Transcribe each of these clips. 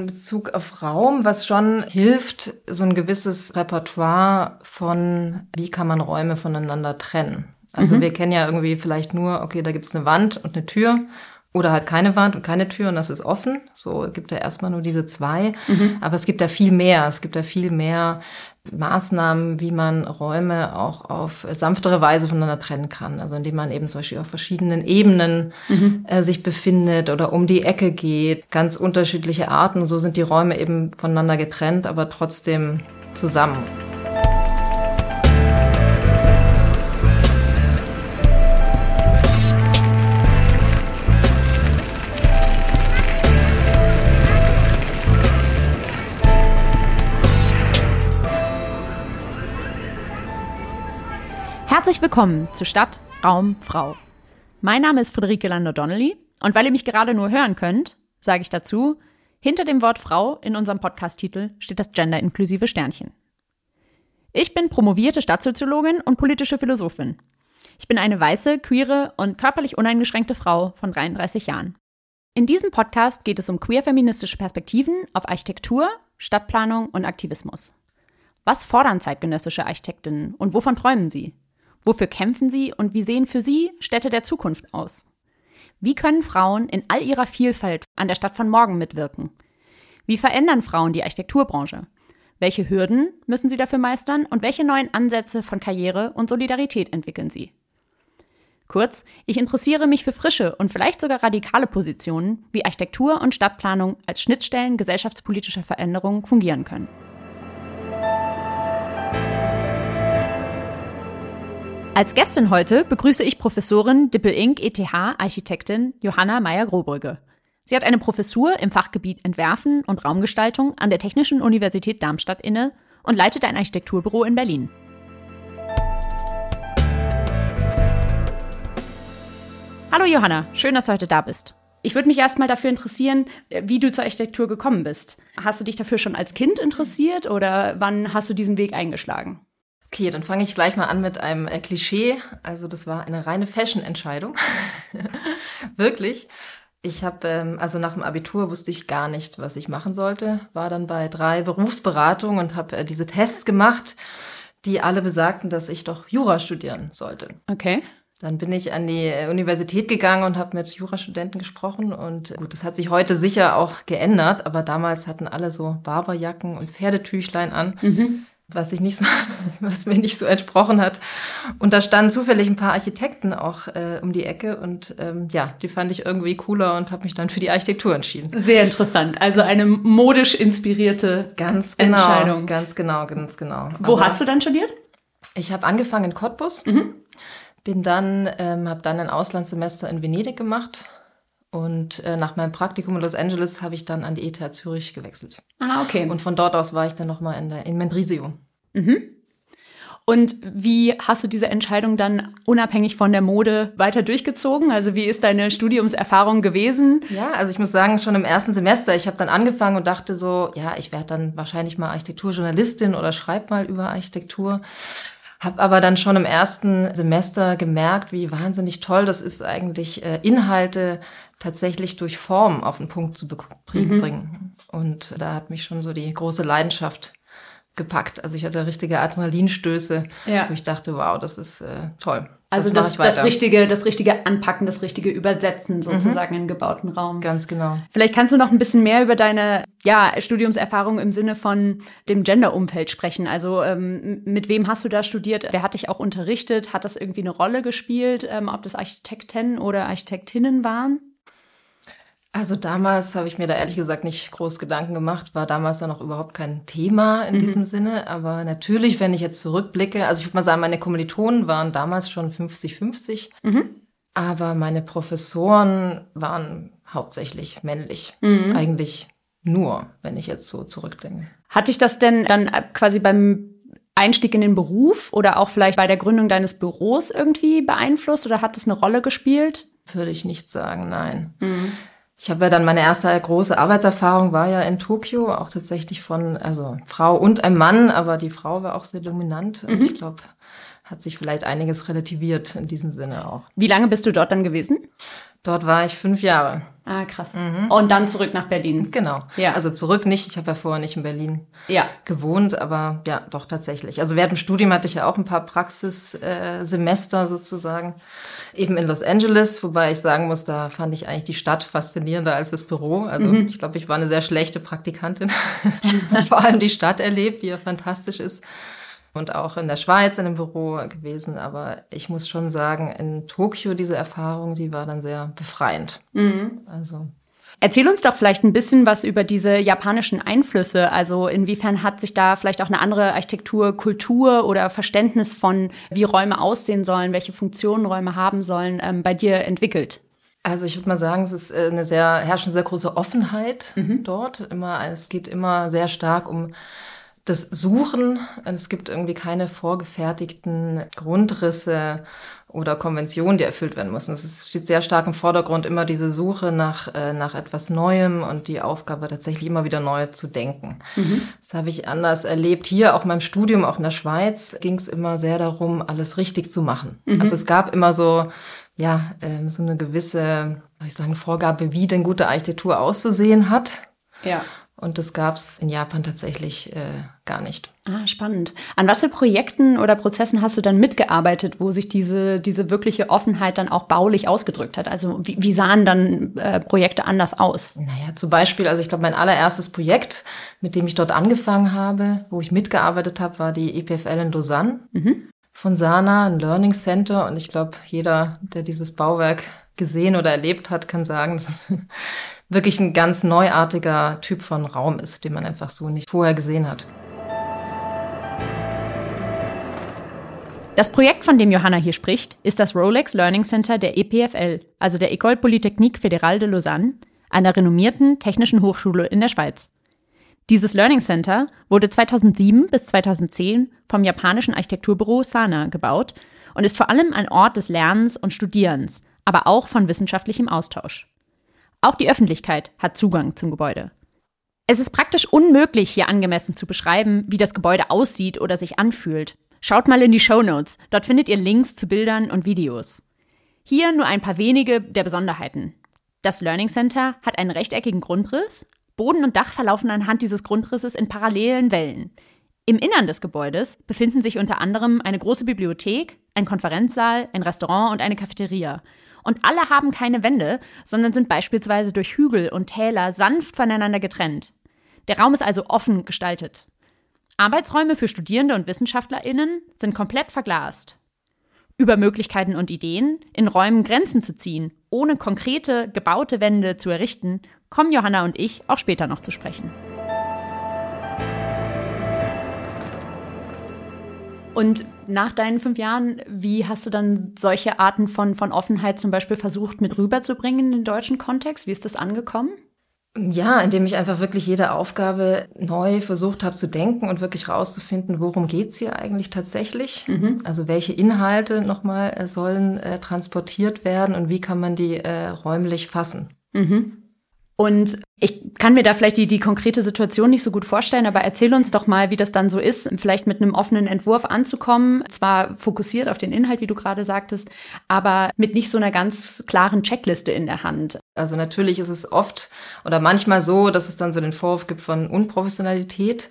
in Bezug auf Raum, was schon hilft, so ein gewisses Repertoire von, wie kann man Räume voneinander trennen. Also mhm. wir kennen ja irgendwie vielleicht nur, okay, da gibt's eine Wand und eine Tür oder halt keine Wand und keine Tür und das ist offen. So gibt ja erstmal nur diese zwei. Mhm. Aber es gibt ja viel mehr. Es gibt ja viel mehr Maßnahmen, wie man Räume auch auf sanftere Weise voneinander trennen kann. Also indem man eben zum Beispiel auf verschiedenen Ebenen mhm. äh, sich befindet oder um die Ecke geht. Ganz unterschiedliche Arten. So sind die Räume eben voneinander getrennt, aber trotzdem zusammen. Herzlich willkommen zu Stadt, Raum, Frau. Mein Name ist Friederike Lando-Donnelly und weil ihr mich gerade nur hören könnt, sage ich dazu, hinter dem Wort Frau in unserem Podcast-Titel steht das genderinklusive Sternchen. Ich bin promovierte Stadtsoziologin und politische Philosophin. Ich bin eine weiße, queere und körperlich uneingeschränkte Frau von 33 Jahren. In diesem Podcast geht es um queer-feministische Perspektiven auf Architektur, Stadtplanung und Aktivismus. Was fordern zeitgenössische Architektinnen und wovon träumen sie? Wofür kämpfen sie und wie sehen für sie Städte der Zukunft aus? Wie können Frauen in all ihrer Vielfalt an der Stadt von morgen mitwirken? Wie verändern Frauen die Architekturbranche? Welche Hürden müssen sie dafür meistern und welche neuen Ansätze von Karriere und Solidarität entwickeln sie? Kurz, ich interessiere mich für frische und vielleicht sogar radikale Positionen, wie Architektur und Stadtplanung als Schnittstellen gesellschaftspolitischer Veränderungen fungieren können. Als Gästin heute begrüße ich Professorin Dippel-Inc. ETH-Architektin Johanna Meyer-Grobrügge. Sie hat eine Professur im Fachgebiet Entwerfen und Raumgestaltung an der Technischen Universität Darmstadt inne und leitet ein Architekturbüro in Berlin. Hallo Johanna, schön, dass du heute da bist. Ich würde mich erstmal dafür interessieren, wie du zur Architektur gekommen bist. Hast du dich dafür schon als Kind interessiert oder wann hast du diesen Weg eingeschlagen? Okay, dann fange ich gleich mal an mit einem äh, Klischee. Also das war eine reine Fashion-Entscheidung. Wirklich. Ich habe, ähm, also nach dem Abitur wusste ich gar nicht, was ich machen sollte. War dann bei drei Berufsberatungen und habe äh, diese Tests gemacht, die alle besagten, dass ich doch Jura studieren sollte. Okay. Dann bin ich an die äh, Universität gegangen und habe mit Jurastudenten gesprochen. Und gut, das hat sich heute sicher auch geändert, aber damals hatten alle so Barberjacken und Pferdetüchlein an. Mhm was ich nicht so, was mir nicht so entsprochen hat. Und da standen zufällig ein paar Architekten auch äh, um die Ecke und ähm, ja, die fand ich irgendwie cooler und habe mich dann für die Architektur entschieden. Sehr interessant. Also eine modisch inspirierte ganz genau, Entscheidung. Ganz genau, ganz genau. Wo Aber hast du dann studiert? Ich habe angefangen in Cottbus, mhm. bin dann, ähm, habe dann ein Auslandssemester in Venedig gemacht und äh, nach meinem Praktikum in Los Angeles habe ich dann an die ETH Zürich gewechselt. Ah, okay. Und von dort aus war ich dann nochmal in, der, in Mendrisio. Mhm. Und wie hast du diese Entscheidung dann unabhängig von der Mode weiter durchgezogen? Also wie ist deine Studiumserfahrung gewesen? Ja, also ich muss sagen, schon im ersten Semester, ich habe dann angefangen und dachte so, ja, ich werde dann wahrscheinlich mal Architekturjournalistin oder schreib mal über Architektur. Hab aber dann schon im ersten Semester gemerkt, wie wahnsinnig toll das ist eigentlich, äh, Inhalte tatsächlich durch Form auf den Punkt zu mhm. bringen. Mhm. Und da hat mich schon so die große Leidenschaft gepackt. Also ich hatte richtige Adrenalinstöße, ja. wo ich dachte, wow, das ist äh, toll. Also das, das, das, richtige, das richtige Anpacken, das richtige Übersetzen sozusagen mhm. in gebauten Raum. Ganz genau. Vielleicht kannst du noch ein bisschen mehr über deine ja, Studiumserfahrung im Sinne von dem Gender-Umfeld sprechen. Also ähm, mit wem hast du da studiert? Wer hat dich auch unterrichtet? Hat das irgendwie eine Rolle gespielt, ähm, ob das Architekten oder Architektinnen waren? Also damals habe ich mir da ehrlich gesagt nicht groß Gedanken gemacht, war damals dann auch überhaupt kein Thema in mhm. diesem Sinne. Aber natürlich, wenn ich jetzt zurückblicke, also ich würde mal sagen, meine Kommilitonen waren damals schon 50-50, mhm. aber meine Professoren waren hauptsächlich männlich. Mhm. Eigentlich nur, wenn ich jetzt so zurückdenke. Hat dich das denn dann quasi beim Einstieg in den Beruf oder auch vielleicht bei der Gründung deines Büros irgendwie beeinflusst oder hat das eine Rolle gespielt? Würde ich nicht sagen, nein. Ich habe ja dann meine erste große Arbeitserfahrung war ja in Tokio, auch tatsächlich von, also Frau und ein Mann, aber die Frau war auch sehr dominant. Und mhm. ich glaube, hat sich vielleicht einiges relativiert in diesem Sinne auch. Wie lange bist du dort dann gewesen? Dort war ich fünf Jahre. Ah, krass. Mhm. Und dann zurück nach Berlin. Genau. Ja. Also zurück nicht. Ich habe ja vorher nicht in Berlin ja. gewohnt, aber ja, doch tatsächlich. Also während dem Studium hatte ich ja auch ein paar Praxissemester äh, sozusagen. Eben in Los Angeles, wobei ich sagen muss, da fand ich eigentlich die Stadt faszinierender als das Büro. Also mhm. ich glaube, ich war eine sehr schlechte Praktikantin. Vor allem die Stadt erlebt, die ja fantastisch ist und auch in der Schweiz in einem Büro gewesen. Aber ich muss schon sagen, in Tokio diese Erfahrung, die war dann sehr befreiend. Mhm. Also. Erzähl uns doch vielleicht ein bisschen was über diese japanischen Einflüsse. Also inwiefern hat sich da vielleicht auch eine andere Architektur, Kultur oder Verständnis von, wie Räume aussehen sollen, welche Funktionen Räume haben sollen, ähm, bei dir entwickelt? Also ich würde mal sagen, es ist äh, eine sehr herrscht eine sehr große Offenheit mhm. dort. Immer, es geht immer sehr stark um das Suchen. Es gibt irgendwie keine vorgefertigten Grundrisse oder Konventionen, die erfüllt werden müssen. Es steht sehr stark im Vordergrund immer diese Suche nach, äh, nach etwas Neuem und die Aufgabe tatsächlich immer wieder neu zu denken. Mhm. Das habe ich anders erlebt. Hier, auch in meinem Studium, auch in der Schweiz, ging es immer sehr darum, alles richtig zu machen. Mhm. Also es gab immer so, ja, äh, so eine gewisse, soll ich sagen, Vorgabe, wie denn gute Architektur auszusehen hat. Ja. Und das gab es in Japan tatsächlich äh, gar nicht. Ah, spannend. An was für Projekten oder Prozessen hast du dann mitgearbeitet, wo sich diese, diese wirkliche Offenheit dann auch baulich ausgedrückt hat? Also wie, wie sahen dann äh, Projekte anders aus? Naja, zum Beispiel, also ich glaube, mein allererstes Projekt, mit dem ich dort angefangen habe, wo ich mitgearbeitet habe, war die EPFL in Lausanne. Mhm. Von Sana, ein Learning Center. Und ich glaube, jeder, der dieses Bauwerk gesehen oder erlebt hat, kann sagen, dass es wirklich ein ganz neuartiger Typ von Raum ist, den man einfach so nicht vorher gesehen hat. Das Projekt, von dem Johanna hier spricht, ist das Rolex Learning Center der EPFL, also der École Polytechnique Fédérale de Lausanne, einer renommierten technischen Hochschule in der Schweiz. Dieses Learning Center wurde 2007 bis 2010 vom japanischen Architekturbüro Sana gebaut und ist vor allem ein Ort des Lernens und Studierens, aber auch von wissenschaftlichem Austausch. Auch die Öffentlichkeit hat Zugang zum Gebäude. Es ist praktisch unmöglich, hier angemessen zu beschreiben, wie das Gebäude aussieht oder sich anfühlt. Schaut mal in die Show Notes, dort findet ihr Links zu Bildern und Videos. Hier nur ein paar wenige der Besonderheiten. Das Learning Center hat einen rechteckigen Grundriss, Boden und Dach verlaufen anhand dieses Grundrisses in parallelen Wellen. Im Innern des Gebäudes befinden sich unter anderem eine große Bibliothek, ein Konferenzsaal, ein Restaurant und eine Cafeteria, und alle haben keine Wände, sondern sind beispielsweise durch Hügel und Täler sanft voneinander getrennt. Der Raum ist also offen gestaltet. Arbeitsräume für Studierende und WissenschaftlerInnen sind komplett verglast. Über Möglichkeiten und Ideen, in Räumen Grenzen zu ziehen, ohne konkrete, gebaute Wände zu errichten, kommen Johanna und ich auch später noch zu sprechen. Und nach deinen fünf Jahren, wie hast du dann solche Arten von, von Offenheit zum Beispiel versucht mit rüberzubringen in den deutschen Kontext? Wie ist das angekommen? Ja, indem ich einfach wirklich jede Aufgabe neu versucht habe zu denken und wirklich rauszufinden, worum geht's hier eigentlich tatsächlich? Mhm. Also welche Inhalte nochmal äh, sollen äh, transportiert werden und wie kann man die äh, räumlich fassen? Mhm. Und ich kann mir da vielleicht die, die konkrete Situation nicht so gut vorstellen, aber erzähl uns doch mal, wie das dann so ist, vielleicht mit einem offenen Entwurf anzukommen, zwar fokussiert auf den Inhalt, wie du gerade sagtest, aber mit nicht so einer ganz klaren Checkliste in der Hand. Also natürlich ist es oft oder manchmal so, dass es dann so den Vorwurf gibt von Unprofessionalität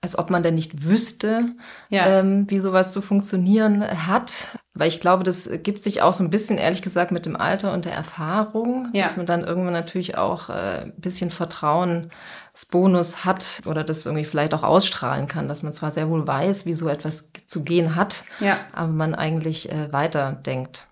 als ob man denn nicht wüsste, ja. ähm, wie sowas zu funktionieren hat. Weil ich glaube, das gibt sich auch so ein bisschen, ehrlich gesagt, mit dem Alter und der Erfahrung, ja. dass man dann irgendwann natürlich auch äh, ein bisschen Vertrauensbonus hat oder das irgendwie vielleicht auch ausstrahlen kann, dass man zwar sehr wohl weiß, wie so etwas zu gehen hat, ja. aber man eigentlich äh, weiterdenkt.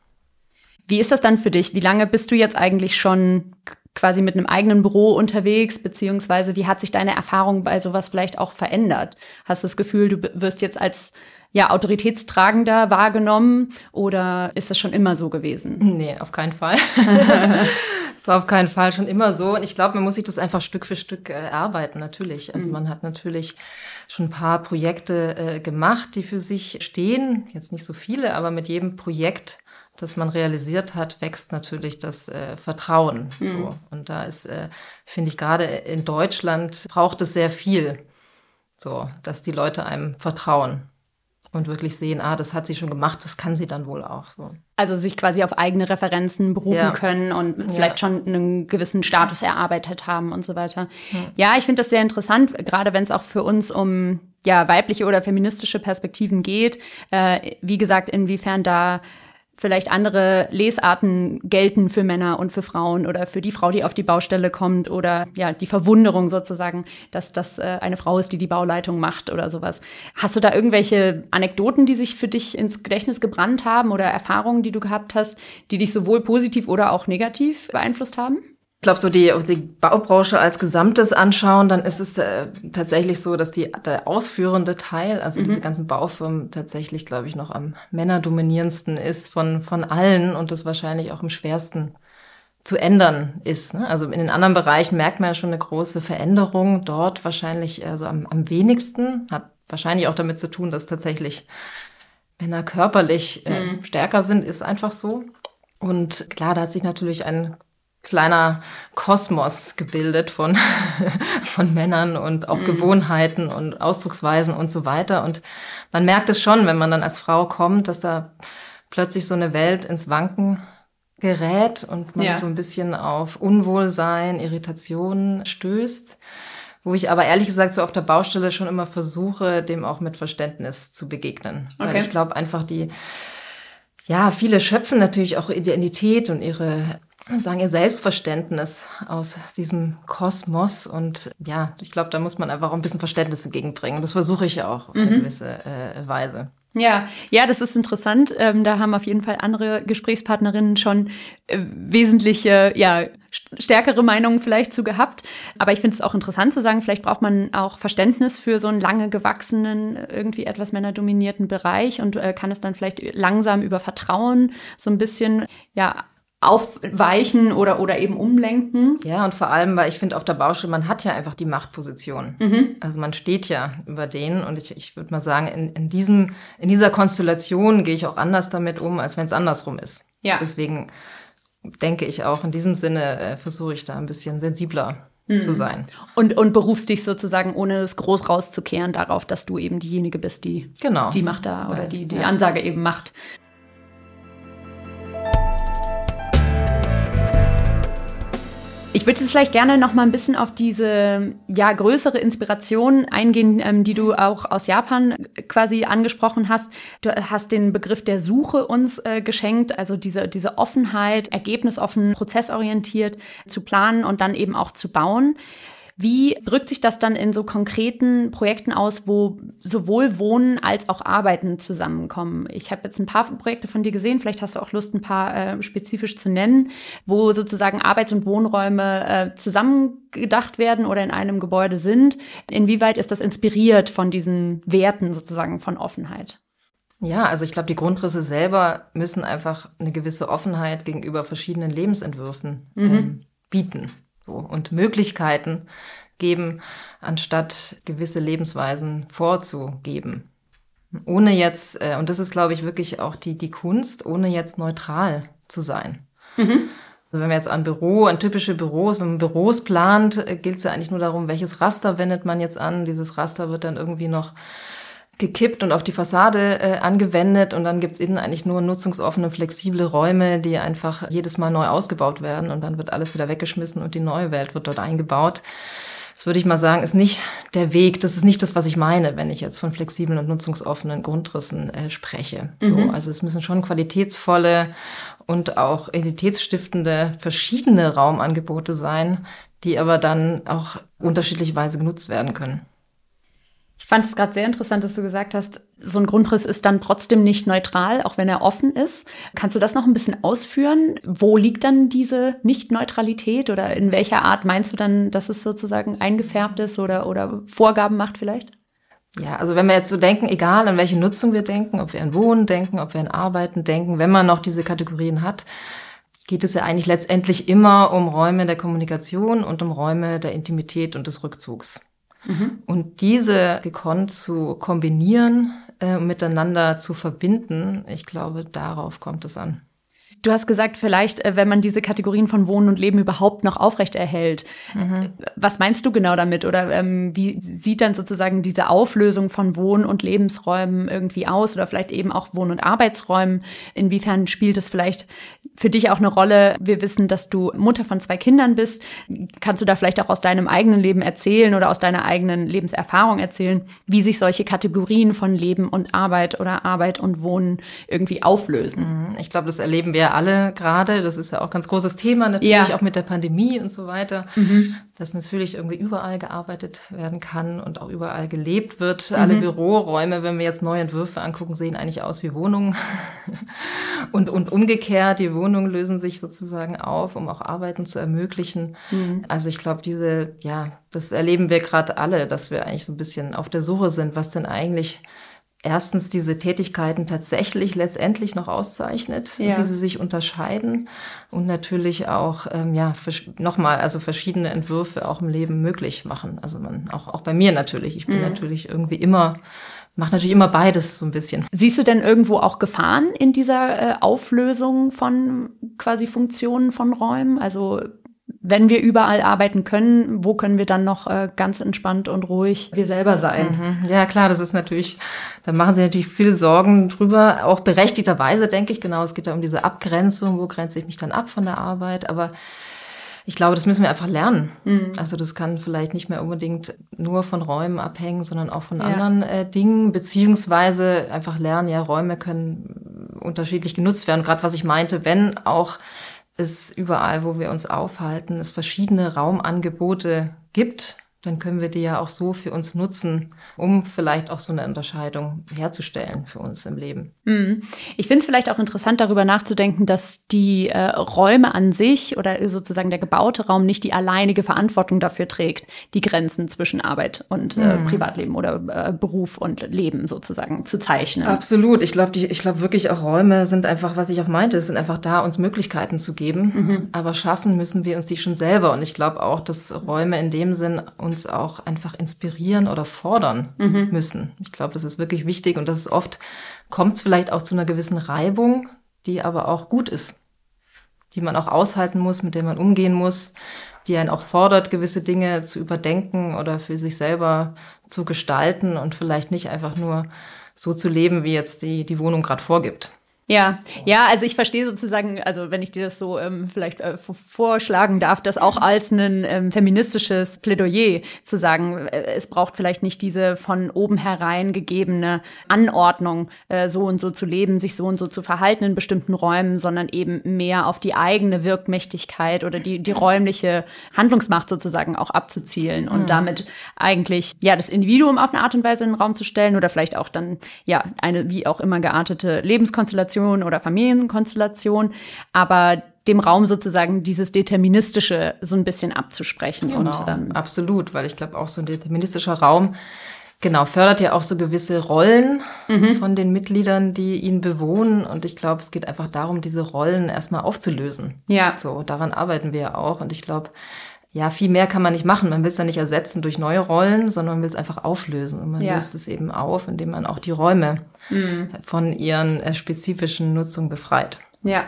Wie ist das dann für dich? Wie lange bist du jetzt eigentlich schon quasi mit einem eigenen Büro unterwegs, beziehungsweise wie hat sich deine Erfahrung bei sowas vielleicht auch verändert? Hast du das Gefühl, du wirst jetzt als ja, autoritätstragender wahrgenommen oder ist das schon immer so gewesen? Nee, auf keinen Fall. Es war auf keinen Fall schon immer so. Und ich glaube, man muss sich das einfach Stück für Stück äh, erarbeiten, natürlich. Also mhm. man hat natürlich schon ein paar Projekte äh, gemacht, die für sich stehen. Jetzt nicht so viele, aber mit jedem Projekt das man realisiert hat, wächst natürlich das äh, Vertrauen. Mhm. So. Und da ist, äh, finde ich, gerade in Deutschland braucht es sehr viel, so, dass die Leute einem vertrauen. und wirklich sehen, ah, das hat sie schon gemacht, das kann sie dann wohl auch so. Also sich quasi auf eigene Referenzen berufen ja. können und vielleicht ja. schon einen gewissen Status erarbeitet haben und so weiter. Ja, ja ich finde das sehr interessant, gerade wenn es auch für uns um ja weibliche oder feministische Perspektiven geht. Äh, wie gesagt, inwiefern da vielleicht andere Lesarten gelten für Männer und für Frauen oder für die Frau, die auf die Baustelle kommt oder ja, die Verwunderung sozusagen, dass das äh, eine Frau ist, die die Bauleitung macht oder sowas. Hast du da irgendwelche Anekdoten, die sich für dich ins Gedächtnis gebrannt haben oder Erfahrungen, die du gehabt hast, die dich sowohl positiv oder auch negativ beeinflusst haben? Ich glaube, so die, die Baubranche als Gesamtes anschauen, dann ist es äh, tatsächlich so, dass die, der ausführende Teil, also mhm. diese ganzen Baufirmen tatsächlich, glaube ich, noch am männerdominierendsten ist von, von allen und das wahrscheinlich auch am schwersten zu ändern ist. Ne? Also in den anderen Bereichen merkt man ja schon eine große Veränderung. Dort wahrscheinlich also am, am wenigsten. Hat wahrscheinlich auch damit zu tun, dass tatsächlich Männer körperlich äh, mhm. stärker sind, ist einfach so. Und klar, da hat sich natürlich ein kleiner Kosmos gebildet von, von Männern und auch mhm. Gewohnheiten und Ausdrucksweisen und so weiter. Und man merkt es schon, wenn man dann als Frau kommt, dass da plötzlich so eine Welt ins Wanken gerät und man ja. so ein bisschen auf Unwohlsein, Irritationen stößt. Wo ich aber ehrlich gesagt so auf der Baustelle schon immer versuche, dem auch mit Verständnis zu begegnen. Okay. Weil ich glaube einfach die, ja, viele schöpfen natürlich auch Identität und ihre sagen, ihr Selbstverständnis aus diesem Kosmos. Und ja, ich glaube, da muss man einfach auch ein bisschen Verständnis entgegenbringen. Das versuche ich ja auch auf mhm. eine gewisse äh, Weise. Ja, ja, das ist interessant. Ähm, da haben auf jeden Fall andere Gesprächspartnerinnen schon äh, wesentliche, ja, stärkere Meinungen vielleicht zu gehabt. Aber ich finde es auch interessant zu sagen, vielleicht braucht man auch Verständnis für so einen lange gewachsenen, irgendwie etwas männerdominierten Bereich und äh, kann es dann vielleicht langsam über Vertrauen so ein bisschen, ja, aufweichen oder, oder eben umlenken. Ja, und vor allem, weil ich finde, auf der Baustelle, man hat ja einfach die Machtposition. Mhm. Also man steht ja über denen und ich, ich würde mal sagen, in, in, diesem, in dieser Konstellation gehe ich auch anders damit um, als wenn es andersrum ist. Ja. Deswegen denke ich auch, in diesem Sinne äh, versuche ich da ein bisschen sensibler mhm. zu sein. Und, und berufst dich sozusagen, ohne es groß rauszukehren, darauf, dass du eben diejenige bist, die genau. die Macht da oder die die ja. Ansage eben macht. Ich würde jetzt vielleicht gerne noch mal ein bisschen auf diese ja größere Inspiration eingehen, ähm, die du auch aus Japan quasi angesprochen hast. Du hast den Begriff der Suche uns äh, geschenkt, also diese diese Offenheit, ergebnisoffen, prozessorientiert zu planen und dann eben auch zu bauen. Wie drückt sich das dann in so konkreten Projekten aus, wo sowohl Wohnen als auch Arbeiten zusammenkommen? Ich habe jetzt ein paar Projekte von dir gesehen, vielleicht hast du auch Lust, ein paar äh, spezifisch zu nennen, wo sozusagen Arbeits- und Wohnräume äh, zusammengedacht werden oder in einem Gebäude sind. Inwieweit ist das inspiriert von diesen Werten sozusagen von Offenheit? Ja, also ich glaube, die Grundrisse selber müssen einfach eine gewisse Offenheit gegenüber verschiedenen Lebensentwürfen mhm. ähm, bieten so, und Möglichkeiten geben, anstatt gewisse Lebensweisen vorzugeben. Ohne jetzt, äh, und das ist, glaube ich, wirklich auch die, die Kunst, ohne jetzt neutral zu sein. Mhm. Also wenn wir jetzt an Büro, an typische Büros, wenn man Büros plant, äh, gilt es ja eigentlich nur darum, welches Raster wendet man jetzt an. Dieses Raster wird dann irgendwie noch gekippt und auf die Fassade äh, angewendet und dann gibt's innen eigentlich nur nutzungsoffene, flexible Räume, die einfach jedes Mal neu ausgebaut werden und dann wird alles wieder weggeschmissen und die neue Welt wird dort eingebaut. Das würde ich mal sagen, ist nicht der Weg, das ist nicht das, was ich meine, wenn ich jetzt von flexiblen und nutzungsoffenen Grundrissen äh, spreche. Mhm. So, also es müssen schon qualitätsvolle und auch identitätsstiftende verschiedene Raumangebote sein, die aber dann auch unterschiedlicherweise genutzt werden können. Ich fand es gerade sehr interessant, dass du gesagt hast, so ein Grundriss ist dann trotzdem nicht neutral, auch wenn er offen ist. Kannst du das noch ein bisschen ausführen? Wo liegt dann diese Nicht-Neutralität oder in welcher Art meinst du dann, dass es sozusagen eingefärbt ist oder, oder Vorgaben macht vielleicht? Ja, also wenn wir jetzt so denken, egal an welche Nutzung wir denken, ob wir an Wohnen denken, ob wir an Arbeiten denken, wenn man noch diese Kategorien hat, geht es ja eigentlich letztendlich immer um Räume der Kommunikation und um Räume der Intimität und des Rückzugs. Mhm. Und diese gekonnt zu kombinieren, äh, miteinander zu verbinden, ich glaube, darauf kommt es an. Du hast gesagt, vielleicht, äh, wenn man diese Kategorien von Wohnen und Leben überhaupt noch aufrechterhält. Mhm. Was meinst du genau damit? Oder ähm, wie sieht dann sozusagen diese Auflösung von Wohn- und Lebensräumen irgendwie aus? Oder vielleicht eben auch Wohn- und Arbeitsräumen? Inwiefern spielt es vielleicht für dich auch eine Rolle? Wir wissen, dass du Mutter von zwei Kindern bist. Kannst du da vielleicht auch aus deinem eigenen Leben erzählen oder aus deiner eigenen Lebenserfahrung erzählen, wie sich solche Kategorien von Leben und Arbeit oder Arbeit und Wohnen irgendwie auflösen? Mhm. Ich glaube, das erleben wir alle gerade. Das ist ja auch ganz großes Thema, natürlich ja. auch mit der Pandemie und so weiter. Mhm. Dass natürlich irgendwie überall gearbeitet werden kann und auch überall gelebt wird. Mhm. Alle Büroräume, wenn wir jetzt neue Entwürfe angucken, sehen eigentlich aus wie Wohnungen. und, und umgekehrt, die Wohnungen lösen sich sozusagen auf, um auch Arbeiten zu ermöglichen. Mhm. Also ich glaube, diese, ja, das erleben wir gerade alle, dass wir eigentlich so ein bisschen auf der Suche sind, was denn eigentlich erstens diese Tätigkeiten tatsächlich letztendlich noch auszeichnet, ja. wie sie sich unterscheiden und natürlich auch ähm, ja nochmal also verschiedene Entwürfe auch im Leben möglich machen. Also man auch auch bei mir natürlich. Ich bin mhm. natürlich irgendwie immer mache natürlich immer beides so ein bisschen. Siehst du denn irgendwo auch Gefahren in dieser äh, Auflösung von quasi Funktionen von Räumen? Also wenn wir überall arbeiten können, wo können wir dann noch äh, ganz entspannt und ruhig wir selber sein? Mhm. Ja, klar, das ist natürlich, da machen sie natürlich viele Sorgen drüber, auch berechtigterweise, denke ich, genau. Es geht ja um diese Abgrenzung, wo grenze ich mich dann ab von der Arbeit, aber ich glaube, das müssen wir einfach lernen. Mhm. Also das kann vielleicht nicht mehr unbedingt nur von Räumen abhängen, sondern auch von ja. anderen äh, Dingen, beziehungsweise einfach lernen, ja, Räume können unterschiedlich genutzt werden. Gerade was ich meinte, wenn auch es überall, wo wir uns aufhalten, es verschiedene Raumangebote gibt, dann können wir die ja auch so für uns nutzen, um vielleicht auch so eine Unterscheidung herzustellen für uns im Leben. Mhm. Ich finde es vielleicht auch interessant, darüber nachzudenken, dass die äh, Räume an sich oder sozusagen der gebaute Raum nicht die alleinige Verantwortung dafür trägt, die Grenzen zwischen Arbeit und äh, mhm. Privatleben oder äh, Beruf und Leben sozusagen zu zeichnen. Absolut. Ich glaube, ich glaube wirklich auch Räume sind einfach, was ich auch meinte, sind einfach da, uns Möglichkeiten zu geben. Mhm. Aber schaffen müssen wir uns die schon selber. Und ich glaube auch, dass Räume in dem Sinn uns uns auch einfach inspirieren oder fordern mhm. müssen. Ich glaube, das ist wirklich wichtig und das ist oft, kommt es vielleicht auch zu einer gewissen Reibung, die aber auch gut ist, die man auch aushalten muss, mit der man umgehen muss, die einen auch fordert, gewisse Dinge zu überdenken oder für sich selber zu gestalten und vielleicht nicht einfach nur so zu leben, wie jetzt die, die Wohnung gerade vorgibt. Ja, ja, also ich verstehe sozusagen, also wenn ich dir das so ähm, vielleicht äh, vorschlagen darf, das auch als ein ähm, feministisches Plädoyer zu sagen, äh, es braucht vielleicht nicht diese von oben herein gegebene Anordnung, äh, so und so zu leben, sich so und so zu verhalten in bestimmten Räumen, sondern eben mehr auf die eigene Wirkmächtigkeit oder die, die räumliche Handlungsmacht sozusagen auch abzuzielen und mhm. damit eigentlich ja das Individuum auf eine Art und Weise in den Raum zu stellen oder vielleicht auch dann ja eine wie auch immer geartete Lebenskonstellation Konstellation oder Familienkonstellation, aber dem Raum sozusagen dieses Deterministische so ein bisschen abzusprechen. Genau, und, ähm, absolut, weil ich glaube auch so ein deterministischer Raum Genau, fördert ja auch so gewisse Rollen mhm. von den Mitgliedern, die ihn bewohnen. Und ich glaube, es geht einfach darum, diese Rollen erstmal aufzulösen. Ja. So, daran arbeiten wir ja auch. Und ich glaube, ja, viel mehr kann man nicht machen. Man will es ja nicht ersetzen durch neue Rollen, sondern man will es einfach auflösen. Und man ja. löst es eben auf, indem man auch die Räume mhm. von ihren äh, spezifischen Nutzungen befreit. Ja.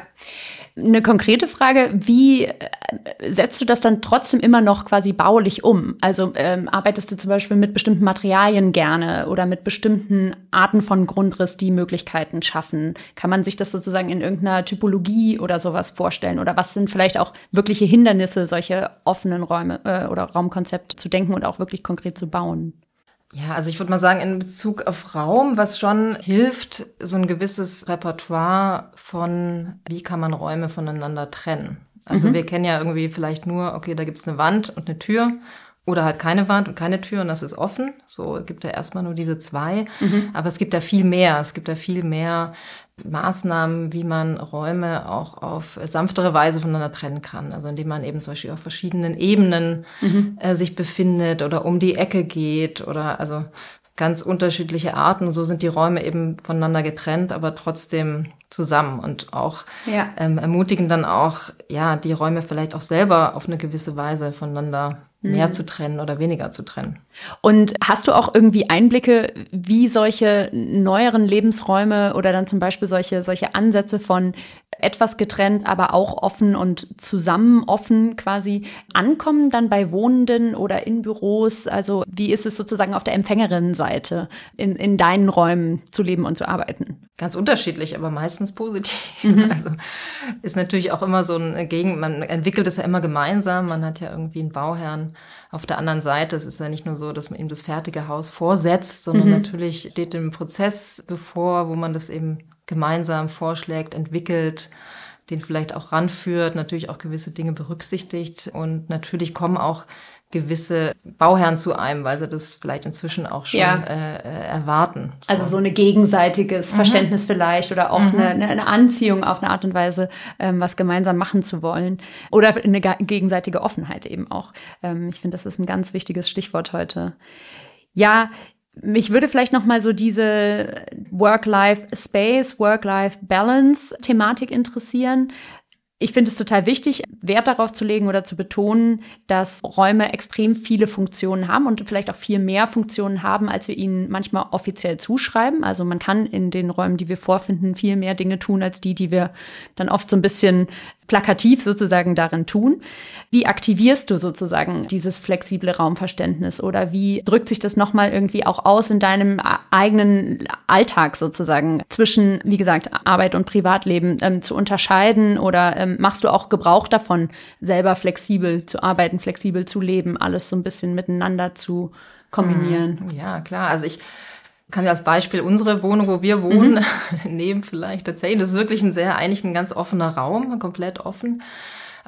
Eine konkrete Frage, wie äh, setzt du das dann trotzdem immer noch quasi baulich um? Also ähm, arbeitest du zum Beispiel mit bestimmten Materialien gerne oder mit bestimmten Arten von Grundriss, die Möglichkeiten schaffen? Kann man sich das sozusagen in irgendeiner Typologie oder sowas vorstellen? Oder was sind vielleicht auch wirkliche Hindernisse, solche offenen Räume äh, oder Raumkonzepte zu denken und auch wirklich konkret zu bauen? Ja, also ich würde mal sagen, in Bezug auf Raum, was schon hilft, so ein gewisses Repertoire von, wie kann man Räume voneinander trennen. Also mhm. wir kennen ja irgendwie vielleicht nur, okay, da gibt's eine Wand und eine Tür oder halt keine Wand und keine Tür und das ist offen. So gibt ja erstmal nur diese zwei. Mhm. Aber es gibt ja viel mehr. Es gibt ja viel mehr Maßnahmen, wie man Räume auch auf sanftere Weise voneinander trennen kann. Also indem man eben zum Beispiel auf verschiedenen Ebenen mhm. äh, sich befindet oder um die Ecke geht oder also ganz unterschiedliche Arten. So sind die Räume eben voneinander getrennt, aber trotzdem zusammen und auch ja. ähm, ermutigen dann auch, ja, die Räume vielleicht auch selber auf eine gewisse Weise voneinander mehr mhm. zu trennen oder weniger zu trennen. Und hast du auch irgendwie Einblicke, wie solche neueren Lebensräume oder dann zum Beispiel solche, solche Ansätze von etwas getrennt, aber auch offen und zusammen offen quasi ankommen dann bei Wohnenden oder in Büros? Also wie ist es sozusagen auf der Empfängerinnenseite in, in deinen Räumen zu leben und zu arbeiten? Ganz unterschiedlich, aber meistens positiv. Mhm. Also ist natürlich auch immer so ein Gegen, man entwickelt es ja immer gemeinsam. Man hat ja irgendwie einen Bauherrn auf der anderen Seite. Es ist ja nicht nur so, dass man ihm das fertige Haus vorsetzt, sondern mhm. natürlich steht im Prozess bevor, wo man das eben gemeinsam vorschlägt, entwickelt, den vielleicht auch ranführt, natürlich auch gewisse Dinge berücksichtigt und natürlich kommen auch gewisse Bauherren zu einem, weil sie das vielleicht inzwischen auch schon ja. äh, äh erwarten. So. Also so eine gegenseitiges mhm. Verständnis vielleicht oder auch mhm. eine, eine, Anziehung auf eine Art und Weise, ähm, was gemeinsam machen zu wollen. Oder eine gegenseitige Offenheit eben auch. Ähm, ich finde, das ist ein ganz wichtiges Stichwort heute. Ja, mich würde vielleicht noch mal so diese Work-Life-Space, Work-Life-Balance-Thematik interessieren. Ich finde es total wichtig, Wert darauf zu legen oder zu betonen, dass Räume extrem viele Funktionen haben und vielleicht auch viel mehr Funktionen haben, als wir ihnen manchmal offiziell zuschreiben. Also man kann in den Räumen, die wir vorfinden, viel mehr Dinge tun, als die, die wir dann oft so ein bisschen plakativ sozusagen darin tun. Wie aktivierst du sozusagen dieses flexible Raumverständnis oder wie drückt sich das nochmal irgendwie auch aus in deinem eigenen Alltag sozusagen zwischen, wie gesagt, Arbeit und Privatleben ähm, zu unterscheiden oder ähm, machst du auch Gebrauch davon, selber flexibel zu arbeiten, flexibel zu leben, alles so ein bisschen miteinander zu kombinieren? Hm, ja, klar. Also ich kann ja als Beispiel unsere Wohnung, wo wir wohnen, mhm. nehmen vielleicht tatsächlich. Das ist wirklich ein sehr, eigentlich ein ganz offener Raum, komplett offen.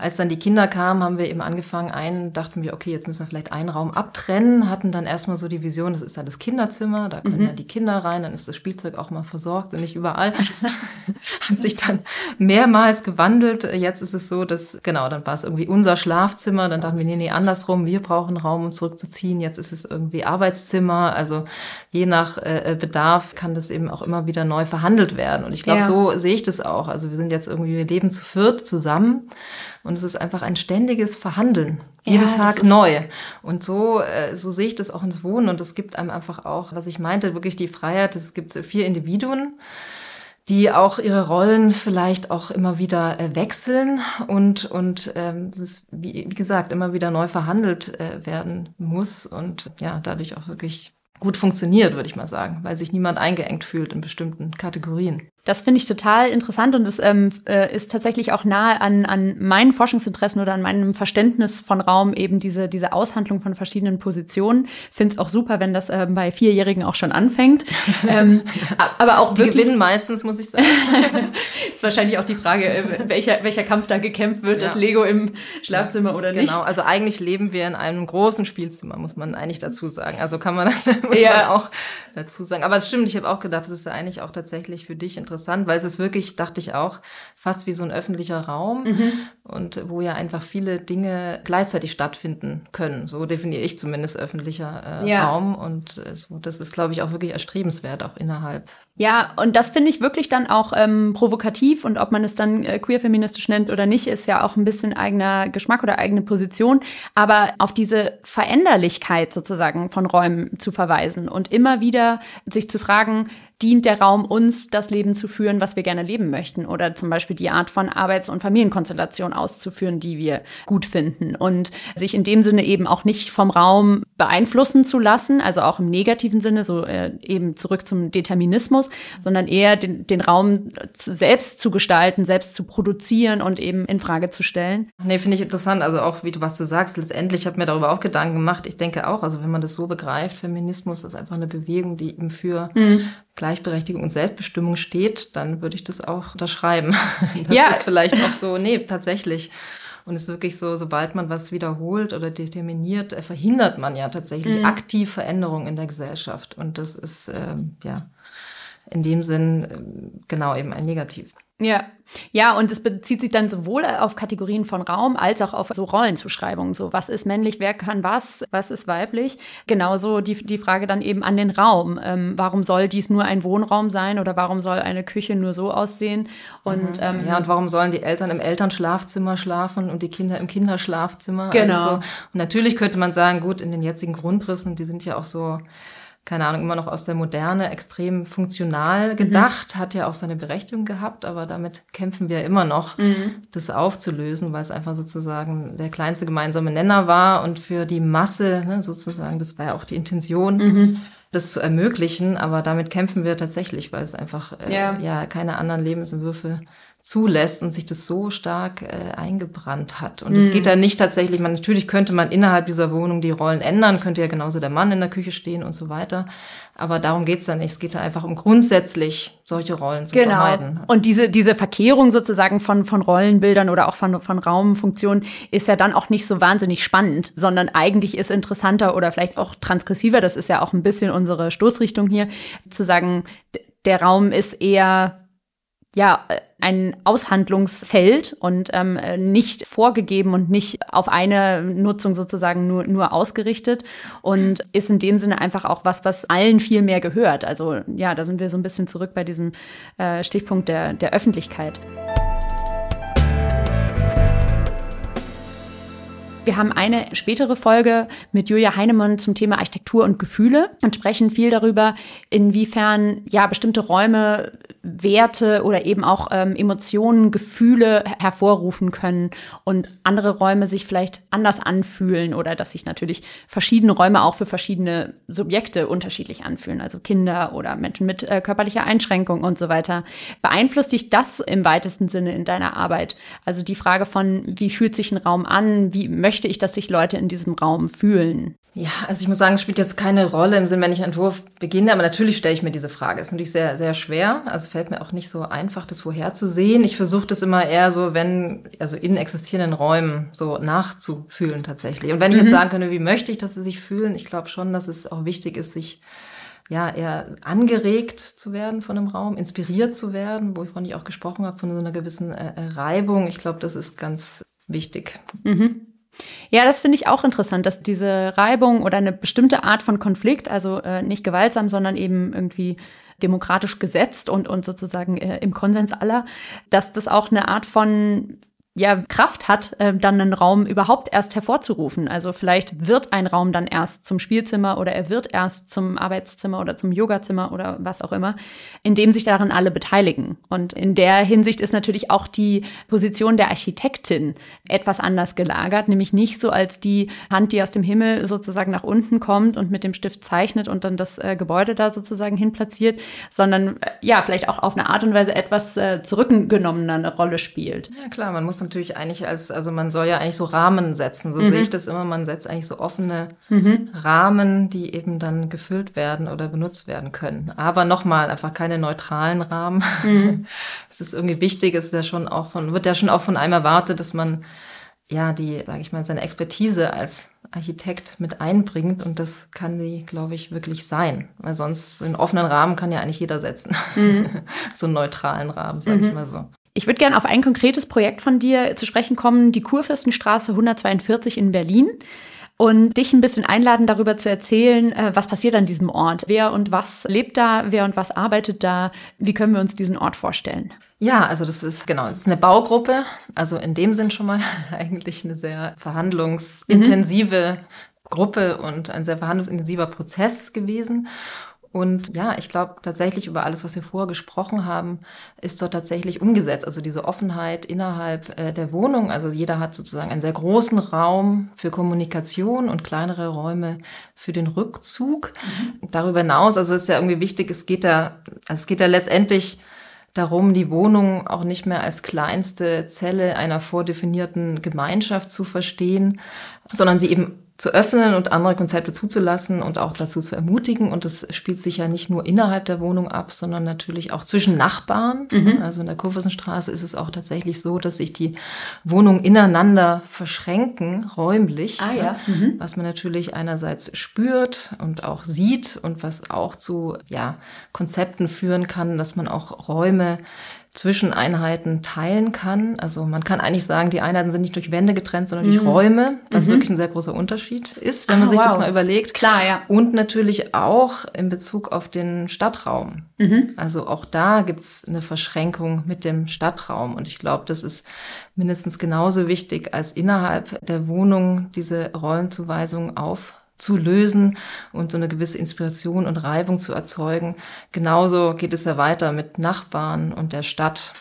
Als dann die Kinder kamen, haben wir eben angefangen, einen, dachten wir, okay, jetzt müssen wir vielleicht einen Raum abtrennen, hatten dann erstmal so die Vision, das ist dann das Kinderzimmer, da können mhm. ja die Kinder rein, dann ist das Spielzeug auch mal versorgt und nicht überall. Hat sich dann mehrmals gewandelt. Jetzt ist es so, dass, genau, dann war es irgendwie unser Schlafzimmer, dann dachten wir, nee, nee, andersrum, wir brauchen Raum, um zurückzuziehen, jetzt ist es irgendwie Arbeitszimmer, also je nach äh, Bedarf kann das eben auch immer wieder neu verhandelt werden. Und ich glaube, ja. so sehe ich das auch. Also wir sind jetzt irgendwie, wir leben zu viert zusammen und es ist einfach ein ständiges Verhandeln. Jeden ja, Tag neu. Und so, äh, so sehe ich das auch ins Wohnen. Und es gibt einem einfach auch, was ich meinte, wirklich die Freiheit. Es gibt vier Individuen die auch ihre Rollen vielleicht auch immer wieder äh, wechseln und und ähm, ist, wie, wie gesagt immer wieder neu verhandelt äh, werden muss und ja dadurch auch wirklich gut funktioniert, würde ich mal sagen, weil sich niemand eingeengt fühlt in bestimmten Kategorien. Das finde ich total interessant und es ähm, äh, ist tatsächlich auch nahe an, an meinen Forschungsinteressen oder an meinem Verständnis von Raum, eben diese, diese Aushandlung von verschiedenen Positionen. Finde es auch super, wenn das äh, bei Vierjährigen auch schon anfängt. ähm, ja. Aber auch die gewinnen meistens, muss ich sagen. ist wahrscheinlich auch die Frage, äh, welcher, welcher Kampf da gekämpft wird, ja. das Lego im Schlafzimmer oder nicht. Genau, also eigentlich leben wir in einem großen Spielzimmer, muss man eigentlich dazu sagen. Also kann man das muss ja. man auch dazu sagen. Aber es stimmt, ich habe auch gedacht, das ist eigentlich auch tatsächlich für dich interessant interessant, weil es ist wirklich, dachte ich auch, fast wie so ein öffentlicher Raum mhm. und wo ja einfach viele Dinge gleichzeitig stattfinden können. So definiere ich zumindest öffentlicher äh, ja. Raum und äh, so, das ist, glaube ich, auch wirklich erstrebenswert, auch innerhalb ja, und das finde ich wirklich dann auch ähm, provokativ und ob man es dann äh, queer-feministisch nennt oder nicht, ist ja auch ein bisschen eigener Geschmack oder eigene Position. Aber auf diese Veränderlichkeit sozusagen von Räumen zu verweisen und immer wieder sich zu fragen, dient der Raum uns, das Leben zu führen, was wir gerne leben möchten oder zum Beispiel die Art von Arbeits- und Familienkonstellation auszuführen, die wir gut finden und sich in dem Sinne eben auch nicht vom Raum beeinflussen zu lassen, also auch im negativen Sinne, so äh, eben zurück zum Determinismus, sondern eher den, den Raum selbst zu gestalten, selbst zu produzieren und eben in Frage zu stellen. Nee, finde ich interessant. Also auch, wie du was du sagst, letztendlich habe mir darüber auch Gedanken gemacht. Ich denke auch, also wenn man das so begreift, Feminismus ist einfach eine Bewegung, die eben für mhm. Gleichberechtigung und Selbstbestimmung steht, dann würde ich das auch unterschreiben. Das ja. ist vielleicht auch so, nee, tatsächlich. Und es ist wirklich so, sobald man was wiederholt oder determiniert, äh, verhindert man ja tatsächlich mhm. aktiv Veränderungen in der Gesellschaft. Und das ist, ähm, ja, in dem Sinn, ähm, genau, eben ein Negativ. Ja, ja, und es bezieht sich dann sowohl auf Kategorien von Raum als auch auf so Rollenzuschreibungen. So, was ist männlich, wer kann was, was ist weiblich? Genauso die, die Frage dann eben an den Raum. Ähm, warum soll dies nur ein Wohnraum sein oder warum soll eine Küche nur so aussehen? Und, mhm. ähm, ja, und warum sollen die Eltern im Elternschlafzimmer schlafen und die Kinder im Kinderschlafzimmer? Genau. Also so. Und natürlich könnte man sagen, gut, in den jetzigen Grundrissen, die sind ja auch so keine Ahnung, immer noch aus der Moderne extrem funktional mhm. gedacht, mhm. hat ja auch seine Berechtigung gehabt, aber damit kämpfen wir immer noch, mhm. das aufzulösen, weil es einfach sozusagen der kleinste gemeinsame Nenner war und für die Masse ne, sozusagen, das war ja auch die Intention, mhm. das zu ermöglichen, aber damit kämpfen wir tatsächlich, weil es einfach äh, ja. ja keine anderen Lebensentwürfe zulässt und sich das so stark äh, eingebrannt hat. Und es mhm. geht da nicht tatsächlich, man, natürlich könnte man innerhalb dieser Wohnung die Rollen ändern, könnte ja genauso der Mann in der Küche stehen und so weiter. Aber darum geht's da nicht. Es geht da einfach um grundsätzlich solche Rollen zu genau. vermeiden. Und diese, diese Verkehrung sozusagen von, von Rollenbildern oder auch von, von Raumfunktionen ist ja dann auch nicht so wahnsinnig spannend, sondern eigentlich ist interessanter oder vielleicht auch transgressiver, das ist ja auch ein bisschen unsere Stoßrichtung hier, zu sagen, der Raum ist eher ja, ein Aushandlungsfeld und ähm, nicht vorgegeben und nicht auf eine Nutzung sozusagen nur, nur ausgerichtet und ist in dem Sinne einfach auch was, was allen viel mehr gehört. Also ja, da sind wir so ein bisschen zurück bei diesem äh, Stichpunkt der, der Öffentlichkeit. Wir haben eine spätere Folge mit Julia Heinemann zum Thema Architektur und Gefühle und sprechen viel darüber, inwiefern ja bestimmte Räume Werte oder eben auch ähm, Emotionen, Gefühle hervorrufen können und andere Räume sich vielleicht anders anfühlen oder dass sich natürlich verschiedene Räume auch für verschiedene Subjekte unterschiedlich anfühlen, also Kinder oder Menschen mit äh, körperlicher Einschränkung und so weiter. Beeinflusst dich das im weitesten Sinne in deiner Arbeit? Also die Frage von, wie fühlt sich ein Raum an? Wie möchte ich, dass sich Leute in diesem Raum fühlen? Ja, also ich muss sagen, es spielt jetzt keine Rolle im Sinn, wenn ich einen Entwurf beginne, aber natürlich stelle ich mir diese Frage. Ist natürlich sehr, sehr schwer. Also fällt mir auch nicht so einfach, das vorherzusehen. Ich versuche das immer eher so, wenn, also in existierenden Räumen so nachzufühlen tatsächlich. Und wenn ich mhm. jetzt sagen könnte, wie möchte ich, dass sie sich fühlen, ich glaube schon, dass es auch wichtig ist, sich ja eher angeregt zu werden von einem Raum, inspiriert zu werden, wovon ich auch gesprochen habe, von so einer gewissen äh Reibung. Ich glaube, das ist ganz wichtig. Mhm. Ja, das finde ich auch interessant, dass diese Reibung oder eine bestimmte Art von Konflikt, also äh, nicht gewaltsam, sondern eben irgendwie demokratisch gesetzt und, und sozusagen äh, im Konsens aller, dass das auch eine Art von ja Kraft hat, äh, dann einen Raum überhaupt erst hervorzurufen. Also vielleicht wird ein Raum dann erst zum Spielzimmer oder er wird erst zum Arbeitszimmer oder zum Yogazimmer oder was auch immer, in dem sich darin alle beteiligen. Und in der Hinsicht ist natürlich auch die Position der Architektin etwas anders gelagert, nämlich nicht so als die Hand, die aus dem Himmel sozusagen nach unten kommt und mit dem Stift zeichnet und dann das äh, Gebäude da sozusagen hinplatziert, sondern äh, ja, vielleicht auch auf eine Art und Weise etwas äh, zurückgenommener eine Rolle spielt. Ja klar, man muss natürlich eigentlich als, also man soll ja eigentlich so Rahmen setzen. So mhm. sehe ich das immer. Man setzt eigentlich so offene mhm. Rahmen, die eben dann gefüllt werden oder benutzt werden können. Aber nochmal, einfach keine neutralen Rahmen. Mhm. Es ist irgendwie wichtig, es ist ja schon auch von, wird ja schon auch von einem erwartet, dass man ja die, sage ich mal, seine Expertise als Architekt mit einbringt und das kann die, glaube ich, wirklich sein, weil sonst einen offenen Rahmen kann ja eigentlich jeder setzen, mhm. so einen neutralen Rahmen, sage ich mhm. mal so. Ich würde gerne auf ein konkretes Projekt von dir zu sprechen kommen, die Kurfürstenstraße 142 in Berlin. Und dich ein bisschen einladen, darüber zu erzählen, äh, was passiert an diesem Ort? Wer und was lebt da? Wer und was arbeitet da? Wie können wir uns diesen Ort vorstellen? Ja, also das ist genau, es ist eine Baugruppe, also in dem Sinn schon mal eigentlich eine sehr verhandlungsintensive mhm. Gruppe und ein sehr verhandlungsintensiver Prozess gewesen. Und ja, ich glaube tatsächlich über alles, was wir vorher gesprochen haben, ist dort tatsächlich umgesetzt. Also diese Offenheit innerhalb äh, der Wohnung. Also jeder hat sozusagen einen sehr großen Raum für Kommunikation und kleinere Räume für den Rückzug. Mhm. Darüber hinaus, also ist ja irgendwie wichtig, es geht da, also es geht da letztendlich darum, die Wohnung auch nicht mehr als kleinste Zelle einer vordefinierten Gemeinschaft zu verstehen, sondern sie eben zu öffnen und andere Konzepte zuzulassen und auch dazu zu ermutigen. Und das spielt sich ja nicht nur innerhalb der Wohnung ab, sondern natürlich auch zwischen Nachbarn. Mhm. Also in der Kurfürstenstraße ist es auch tatsächlich so, dass sich die Wohnungen ineinander verschränken, räumlich. Ah, ja. Mhm. Was man natürlich einerseits spürt und auch sieht und was auch zu ja, Konzepten führen kann, dass man auch Räume zwischen Einheiten teilen kann. Also man kann eigentlich sagen, die Einheiten sind nicht durch Wände getrennt, sondern durch mhm. Räume, was mhm. wirklich ein sehr großer Unterschied ist, wenn man ah, sich wow. das mal überlegt. Klar, ja. Und natürlich auch in Bezug auf den Stadtraum. Mhm. Also auch da gibt's eine Verschränkung mit dem Stadtraum. Und ich glaube, das ist mindestens genauso wichtig, als innerhalb der Wohnung diese Rollenzuweisung auf zu lösen und so eine gewisse Inspiration und Reibung zu erzeugen. Genauso geht es ja weiter mit Nachbarn und der Stadt.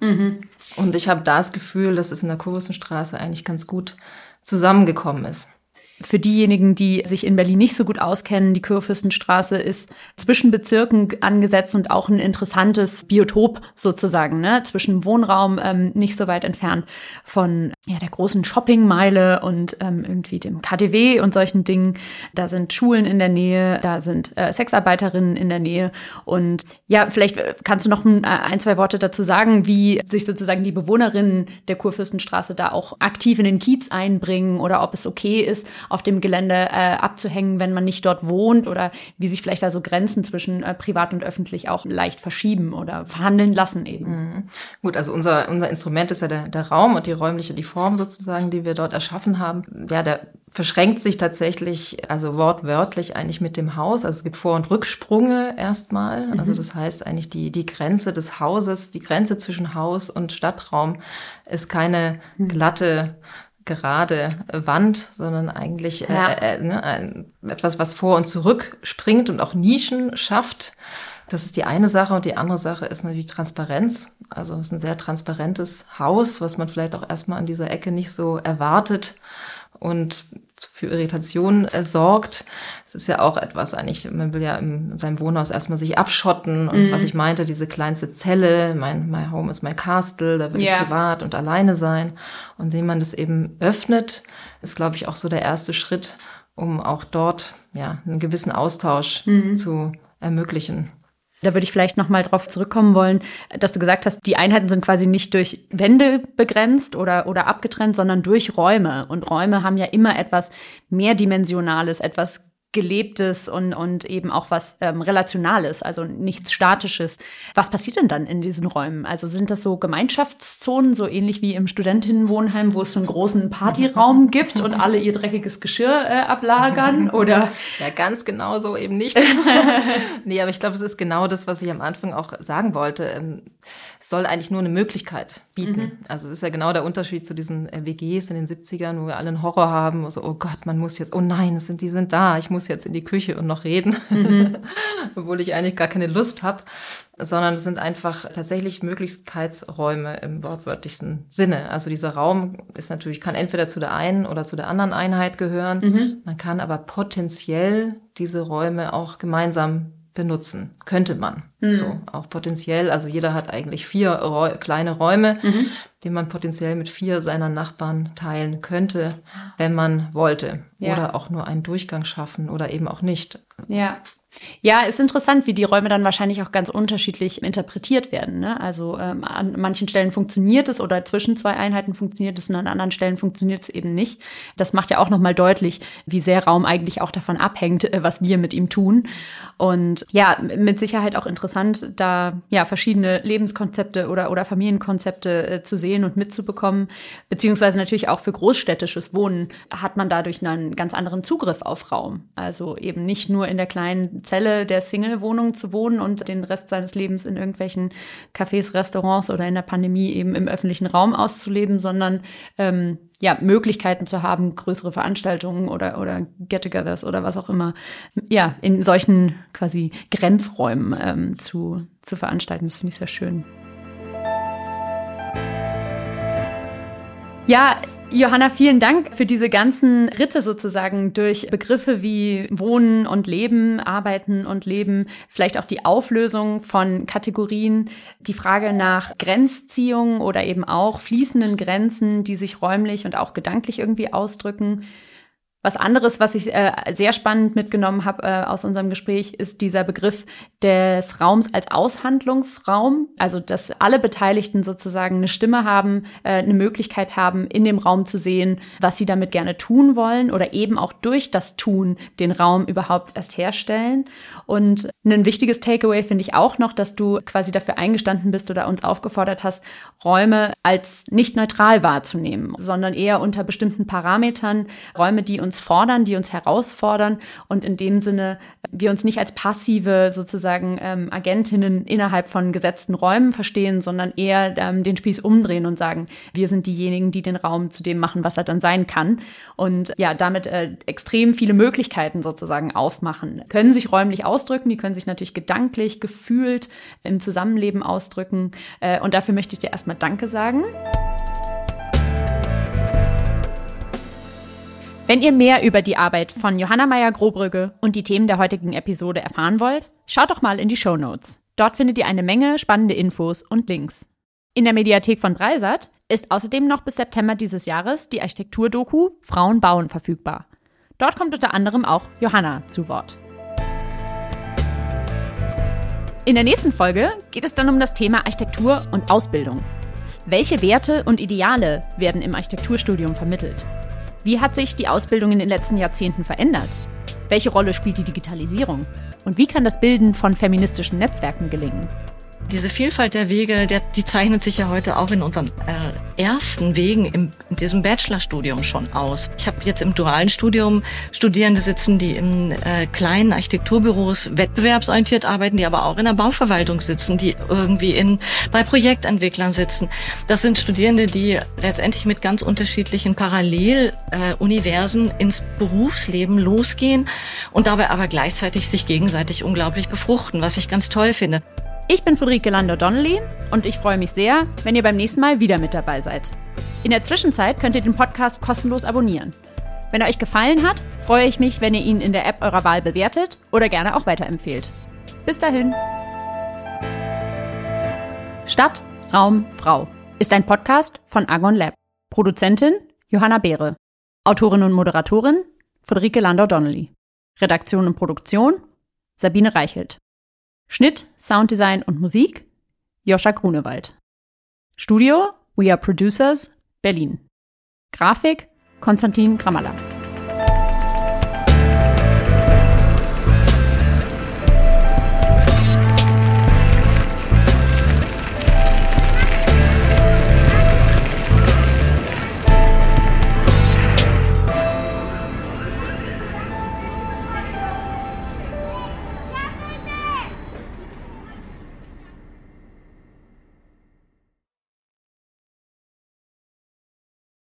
Mhm. Und ich habe da das Gefühl, dass es in der Kurvenstraße eigentlich ganz gut zusammengekommen ist. Für diejenigen, die sich in Berlin nicht so gut auskennen, die Kurfürstenstraße ist zwischen Bezirken angesetzt und auch ein interessantes Biotop sozusagen, ne? zwischen Wohnraum ähm, nicht so weit entfernt von ja, der großen Shoppingmeile und ähm, irgendwie dem KDW und solchen Dingen. Da sind Schulen in der Nähe, da sind äh, Sexarbeiterinnen in der Nähe. Und ja, vielleicht äh, kannst du noch ein, äh, ein, zwei Worte dazu sagen, wie sich sozusagen die Bewohnerinnen der Kurfürstenstraße da auch aktiv in den Kiez einbringen oder ob es okay ist, auf dem Gelände äh, abzuhängen, wenn man nicht dort wohnt oder wie sich vielleicht also Grenzen zwischen äh, privat und öffentlich auch leicht verschieben oder verhandeln lassen eben. Mhm. Gut, also unser, unser Instrument ist ja der, der Raum und die räumliche, die Form sozusagen, die wir dort erschaffen haben. Ja, der verschränkt sich tatsächlich, also wortwörtlich eigentlich mit dem Haus. Also es gibt Vor- und Rücksprünge erstmal. Mhm. Also das heißt eigentlich die, die Grenze des Hauses, die Grenze zwischen Haus und Stadtraum ist keine mhm. glatte gerade Wand, sondern eigentlich äh, ja. äh, äh, ne, etwas, was vor und zurück springt und auch Nischen schafft. Das ist die eine Sache und die andere Sache ist natürlich Transparenz. Also es ist ein sehr transparentes Haus, was man vielleicht auch erstmal an dieser Ecke nicht so erwartet und für Irritation äh, sorgt. Es ist ja auch etwas eigentlich, man will ja in seinem Wohnhaus erstmal sich abschotten und mhm. was ich meinte, diese kleinste Zelle, mein my home is my castle, da will yeah. ich privat und alleine sein und wenn man das eben öffnet, ist glaube ich auch so der erste Schritt, um auch dort ja einen gewissen Austausch mhm. zu ermöglichen. Da würde ich vielleicht noch mal drauf zurückkommen wollen, dass du gesagt hast, die Einheiten sind quasi nicht durch Wände begrenzt oder, oder abgetrennt, sondern durch Räume. Und Räume haben ja immer etwas mehrdimensionales, etwas Gelebtes und, und eben auch was ähm, Relationales, also nichts Statisches. Was passiert denn dann in diesen Räumen? Also sind das so Gemeinschaftszonen, so ähnlich wie im Studentinnenwohnheim, wo es so einen großen Partyraum gibt und alle ihr dreckiges Geschirr äh, ablagern? Oder? Ja, ganz genau so eben nicht. nee, aber ich glaube, es ist genau das, was ich am Anfang auch sagen wollte. Ähm, es soll eigentlich nur eine Möglichkeit bieten. Mhm. Also es ist ja genau der Unterschied zu diesen äh, WGs in den 70ern, wo wir alle einen Horror haben, so, oh Gott, man muss jetzt, oh nein, es sind, die sind da, ich muss jetzt in die Küche und noch reden, mhm. obwohl ich eigentlich gar keine Lust habe, sondern es sind einfach tatsächlich Möglichkeitsräume im wortwörtlichsten Sinne. Also dieser Raum ist natürlich, kann entweder zu der einen oder zu der anderen Einheit gehören. Mhm. Man kann aber potenziell diese Räume auch gemeinsam benutzen. Könnte man. Mhm. So, auch potenziell. Also jeder hat eigentlich vier Räu kleine Räume, mhm. die man potenziell mit vier seiner Nachbarn teilen könnte, wenn man wollte. Ja. Oder auch nur einen Durchgang schaffen oder eben auch nicht. Ja. Ja, ist interessant, wie die Räume dann wahrscheinlich auch ganz unterschiedlich interpretiert werden. Ne? Also ähm, an manchen Stellen funktioniert es oder zwischen zwei Einheiten funktioniert es und an anderen Stellen funktioniert es eben nicht. Das macht ja auch nochmal deutlich, wie sehr Raum eigentlich auch davon abhängt, äh, was wir mit ihm tun. Und ja, mit Sicherheit auch interessant, da ja verschiedene Lebenskonzepte oder, oder Familienkonzepte äh, zu sehen und mitzubekommen. Beziehungsweise natürlich auch für großstädtisches Wohnen hat man dadurch einen ganz anderen Zugriff auf Raum. Also eben nicht nur in der kleinen Zelle der Single-Wohnung zu wohnen und den Rest seines Lebens in irgendwelchen Cafés, Restaurants oder in der Pandemie eben im öffentlichen Raum auszuleben, sondern ähm, ja, Möglichkeiten zu haben, größere Veranstaltungen oder, oder Get-togethers oder was auch immer, ja, in solchen quasi Grenzräumen ähm, zu, zu veranstalten. Das finde ich sehr schön. Ja, Johanna, vielen Dank für diese ganzen Ritte sozusagen durch Begriffe wie Wohnen und Leben, Arbeiten und Leben, vielleicht auch die Auflösung von Kategorien, die Frage nach Grenzziehung oder eben auch fließenden Grenzen, die sich räumlich und auch gedanklich irgendwie ausdrücken. Was anderes, was ich äh, sehr spannend mitgenommen habe äh, aus unserem Gespräch, ist dieser Begriff des Raums als Aushandlungsraum. Also, dass alle Beteiligten sozusagen eine Stimme haben, äh, eine Möglichkeit haben, in dem Raum zu sehen, was sie damit gerne tun wollen oder eben auch durch das Tun den Raum überhaupt erst herstellen. Und ein wichtiges Takeaway finde ich auch noch, dass du quasi dafür eingestanden bist oder uns aufgefordert hast, Räume als nicht neutral wahrzunehmen, sondern eher unter bestimmten Parametern, Räume, die uns uns fordern, die uns herausfordern und in dem Sinne wir uns nicht als passive sozusagen ähm, Agentinnen innerhalb von gesetzten Räumen verstehen, sondern eher ähm, den Spieß umdrehen und sagen, wir sind diejenigen, die den Raum zu dem machen, was er dann sein kann und ja, damit äh, extrem viele Möglichkeiten sozusagen aufmachen. Können sich räumlich ausdrücken, die können sich natürlich gedanklich, gefühlt im Zusammenleben ausdrücken äh, und dafür möchte ich dir erstmal Danke sagen. Wenn ihr mehr über die Arbeit von Johanna Meyer-Grobrügge und die Themen der heutigen Episode erfahren wollt, schaut doch mal in die Show Notes. Dort findet ihr eine Menge spannende Infos und Links. In der Mediathek von Dreisat ist außerdem noch bis September dieses Jahres die Architektur-Doku Frauen bauen verfügbar. Dort kommt unter anderem auch Johanna zu Wort. In der nächsten Folge geht es dann um das Thema Architektur und Ausbildung. Welche Werte und Ideale werden im Architekturstudium vermittelt? Wie hat sich die Ausbildung in den letzten Jahrzehnten verändert? Welche Rolle spielt die Digitalisierung? Und wie kann das Bilden von feministischen Netzwerken gelingen? Diese Vielfalt der Wege, der, die zeichnet sich ja heute auch in unseren äh, ersten Wegen im, in diesem Bachelorstudium schon aus. Ich habe jetzt im dualen Studium Studierende sitzen, die in äh, kleinen Architekturbüros wettbewerbsorientiert arbeiten, die aber auch in der Bauverwaltung sitzen, die irgendwie in bei Projektentwicklern sitzen. Das sind Studierende, die letztendlich mit ganz unterschiedlichen Paralleluniversen äh, ins Berufsleben losgehen und dabei aber gleichzeitig sich gegenseitig unglaublich befruchten, was ich ganz toll finde. Ich bin Friederike Lander-Donnelly und ich freue mich sehr, wenn ihr beim nächsten Mal wieder mit dabei seid. In der Zwischenzeit könnt ihr den Podcast kostenlos abonnieren. Wenn er euch gefallen hat, freue ich mich, wenn ihr ihn in der App eurer Wahl bewertet oder gerne auch weiterempfehlt. Bis dahin. Stadt, Raum, Frau ist ein Podcast von Argon Lab. Produzentin Johanna Beere. Autorin und Moderatorin Friederike Landau-Donnelly. Redaktion und Produktion Sabine Reichelt. Schnitt, Sounddesign und Musik Joscha Grunewald. Studio We Are Producers Berlin. Grafik Konstantin Gramalla.